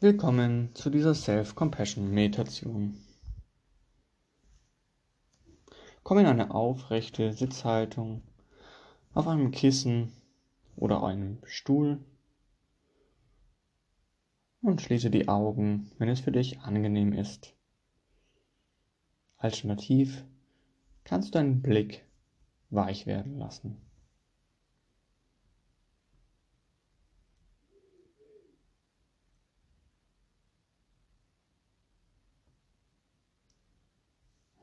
Willkommen zu dieser Self-Compassion-Meditation. Komm in eine aufrechte Sitzhaltung auf einem Kissen oder einem Stuhl und schließe die Augen, wenn es für dich angenehm ist. Alternativ kannst du deinen Blick weich werden lassen.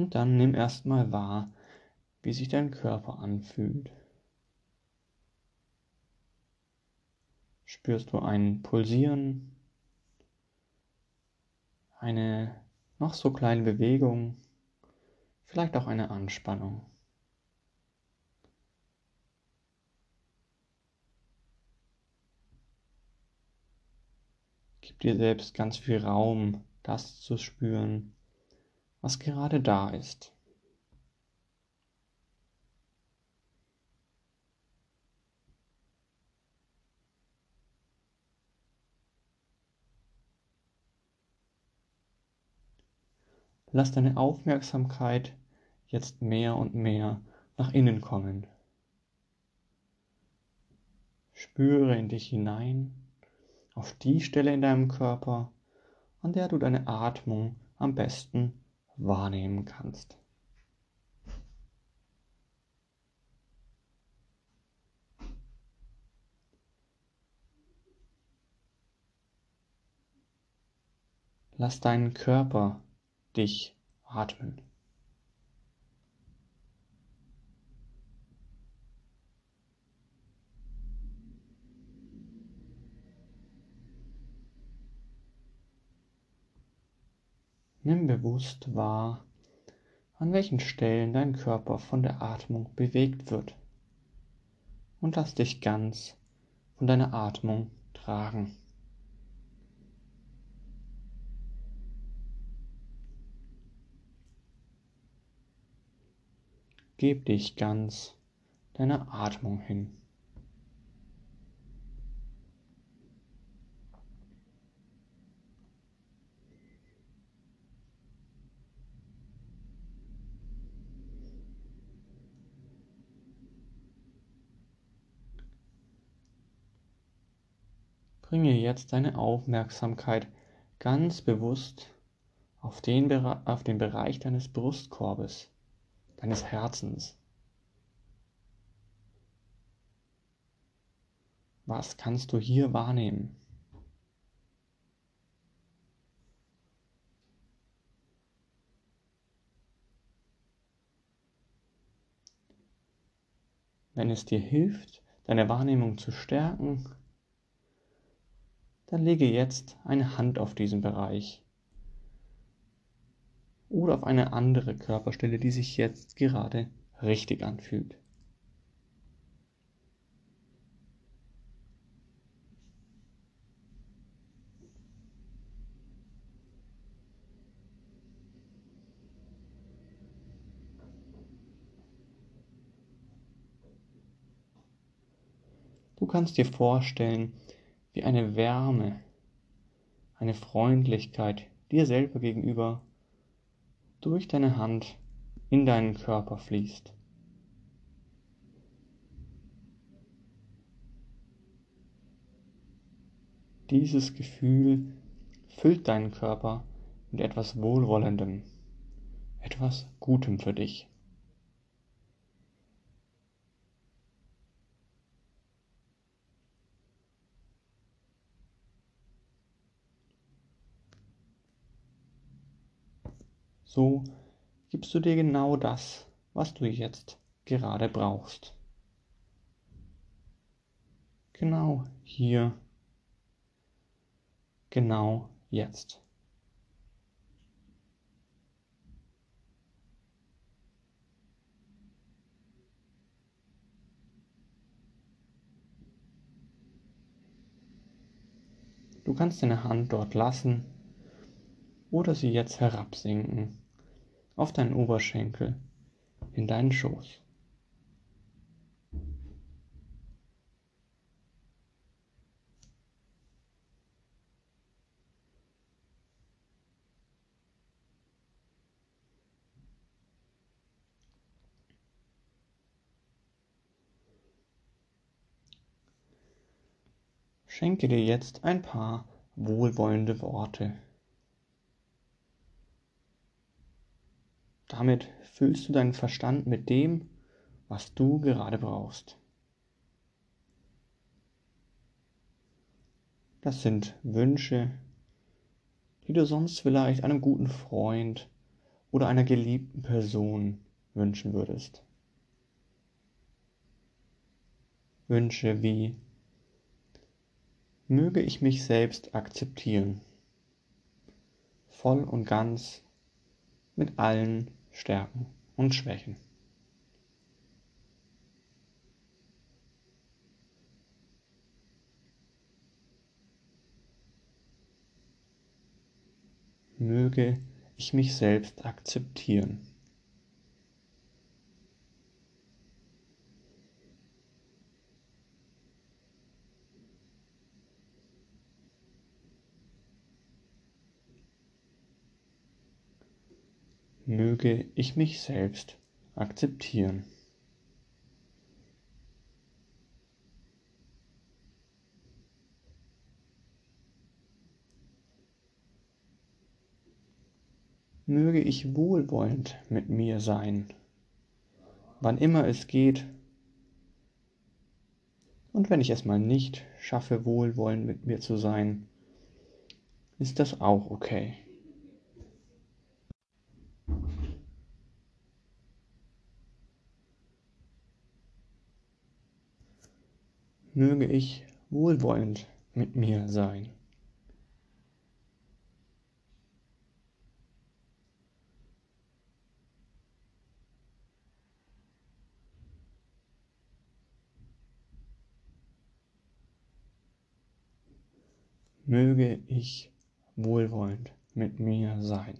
Und dann nimm erstmal wahr, wie sich dein Körper anfühlt. Spürst du ein Pulsieren, eine noch so kleine Bewegung, vielleicht auch eine Anspannung. Gib dir selbst ganz viel Raum, das zu spüren, was gerade da ist. Lass deine Aufmerksamkeit jetzt mehr und mehr nach innen kommen. Spüre in dich hinein, auf die Stelle in deinem Körper, an der du deine Atmung am besten wahrnehmen kannst. Lass deinen Körper dich atmen. Nimm bewusst wahr, an welchen Stellen dein Körper von der Atmung bewegt wird. Und lass dich ganz von deiner Atmung tragen. Gib dich ganz deiner Atmung hin. Bringe jetzt deine Aufmerksamkeit ganz bewusst auf den, auf den Bereich deines Brustkorbes, deines Herzens. Was kannst du hier wahrnehmen? Wenn es dir hilft, deine Wahrnehmung zu stärken, dann lege jetzt eine Hand auf diesen Bereich oder auf eine andere Körperstelle, die sich jetzt gerade richtig anfühlt. Du kannst dir vorstellen, wie eine Wärme, eine Freundlichkeit dir selber gegenüber durch deine Hand in deinen Körper fließt. Dieses Gefühl füllt deinen Körper mit etwas Wohlwollendem, etwas Gutem für dich. So gibst du dir genau das, was du jetzt gerade brauchst. Genau hier, genau jetzt. Du kannst deine Hand dort lassen oder sie jetzt herabsinken auf deinen Oberschenkel, in deinen Schoß. Schenke dir jetzt ein paar wohlwollende Worte. Damit füllst du deinen Verstand mit dem, was du gerade brauchst. Das sind Wünsche, die du sonst vielleicht einem guten Freund oder einer geliebten Person wünschen würdest. Wünsche wie möge ich mich selbst akzeptieren, voll und ganz mit allen Stärken und Schwächen. Möge ich mich selbst akzeptieren. Möge ich mich selbst akzeptieren. Möge ich wohlwollend mit mir sein, wann immer es geht. Und wenn ich es mal nicht schaffe, wohlwollend mit mir zu sein, ist das auch okay. Möge ich wohlwollend mit mir sein. Möge ich wohlwollend mit mir sein.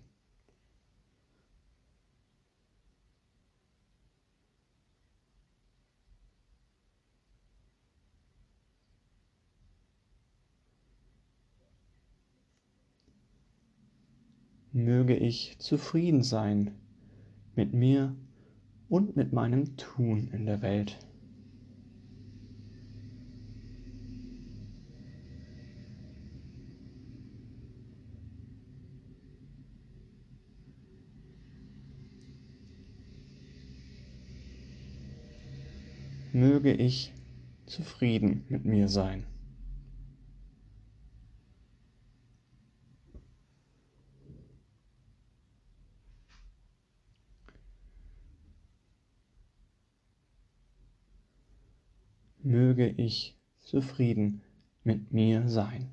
Möge ich zufrieden sein mit mir und mit meinem Tun in der Welt. Möge ich zufrieden mit mir sein. Möge ich zufrieden mit mir sein.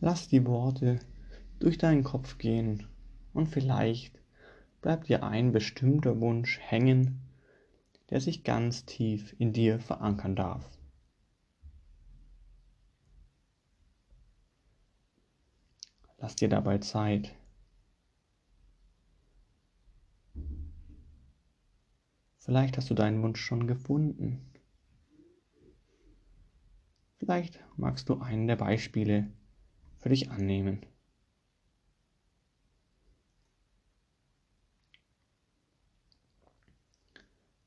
Lass die Worte durch deinen Kopf gehen und vielleicht bleibt dir ein bestimmter Wunsch hängen, der sich ganz tief in dir verankern darf. Lass dir dabei Zeit. Vielleicht hast du deinen Wunsch schon gefunden. Vielleicht magst du einen der Beispiele für dich annehmen.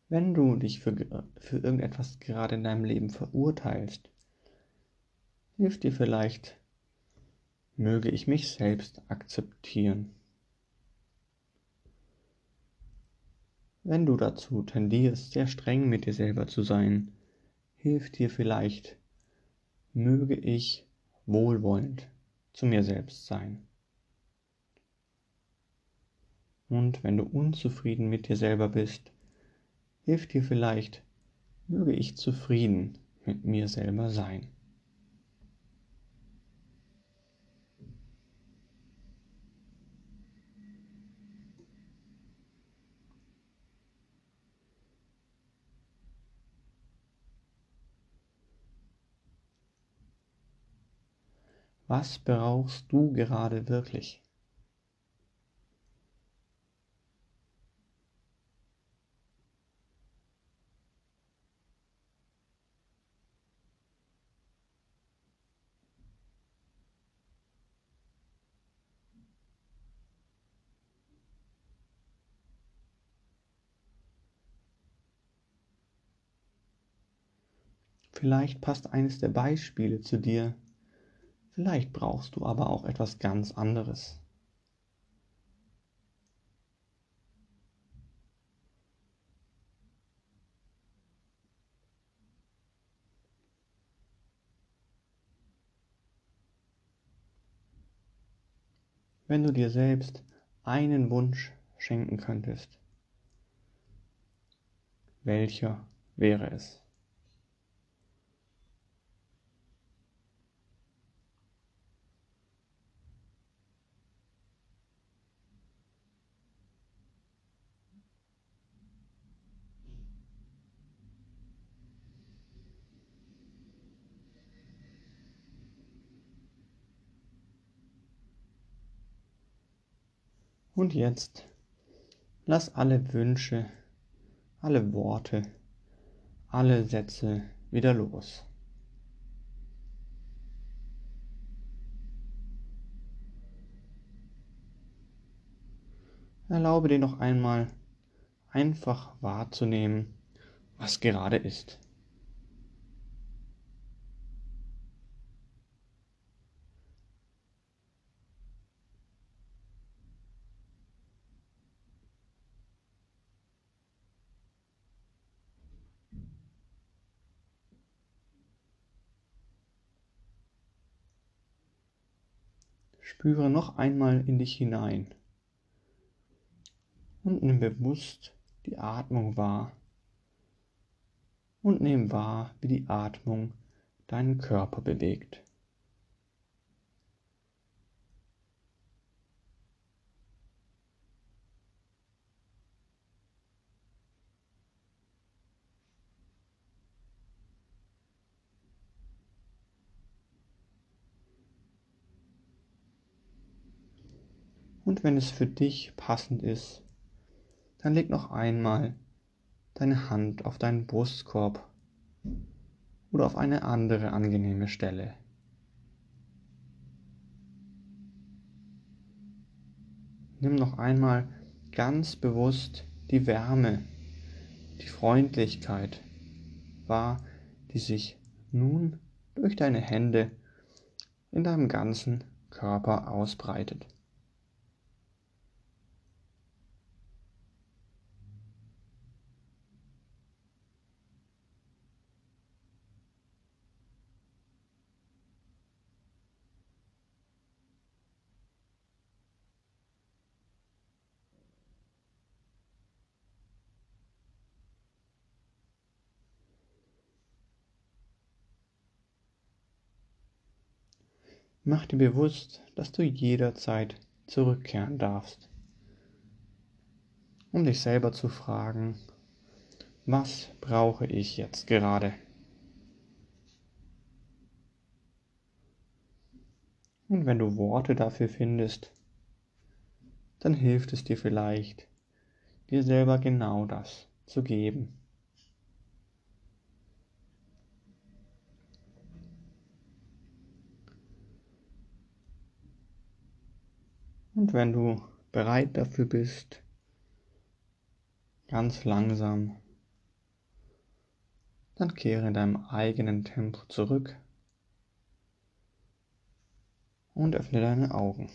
Wenn du dich für, für irgendetwas gerade in deinem Leben verurteilst, hilft dir vielleicht, möge ich mich selbst akzeptieren. Wenn du dazu tendierst, sehr streng mit dir selber zu sein, hilft dir vielleicht, möge ich wohlwollend zu mir selbst sein. Und wenn du unzufrieden mit dir selber bist, hilft dir vielleicht, möge ich zufrieden mit mir selber sein. Was brauchst du gerade wirklich? Vielleicht passt eines der Beispiele zu dir, vielleicht brauchst du aber auch etwas ganz anderes. Wenn du dir selbst einen Wunsch schenken könntest, welcher wäre es? Und jetzt lass alle Wünsche, alle Worte, alle Sätze wieder los. Erlaube dir noch einmal einfach wahrzunehmen, was gerade ist. Spüre noch einmal in dich hinein und nimm bewusst die Atmung wahr und nimm wahr, wie die Atmung deinen Körper bewegt. Und wenn es für dich passend ist, dann leg noch einmal deine Hand auf deinen Brustkorb oder auf eine andere angenehme Stelle. Nimm noch einmal ganz bewusst die Wärme, die Freundlichkeit wahr, die sich nun durch deine Hände in deinem ganzen Körper ausbreitet. Mach dir bewusst, dass du jederzeit zurückkehren darfst, um dich selber zu fragen, was brauche ich jetzt gerade? Und wenn du Worte dafür findest, dann hilft es dir vielleicht, dir selber genau das zu geben. Und wenn du bereit dafür bist, ganz langsam, dann kehre in deinem eigenen Tempo zurück und öffne deine Augen.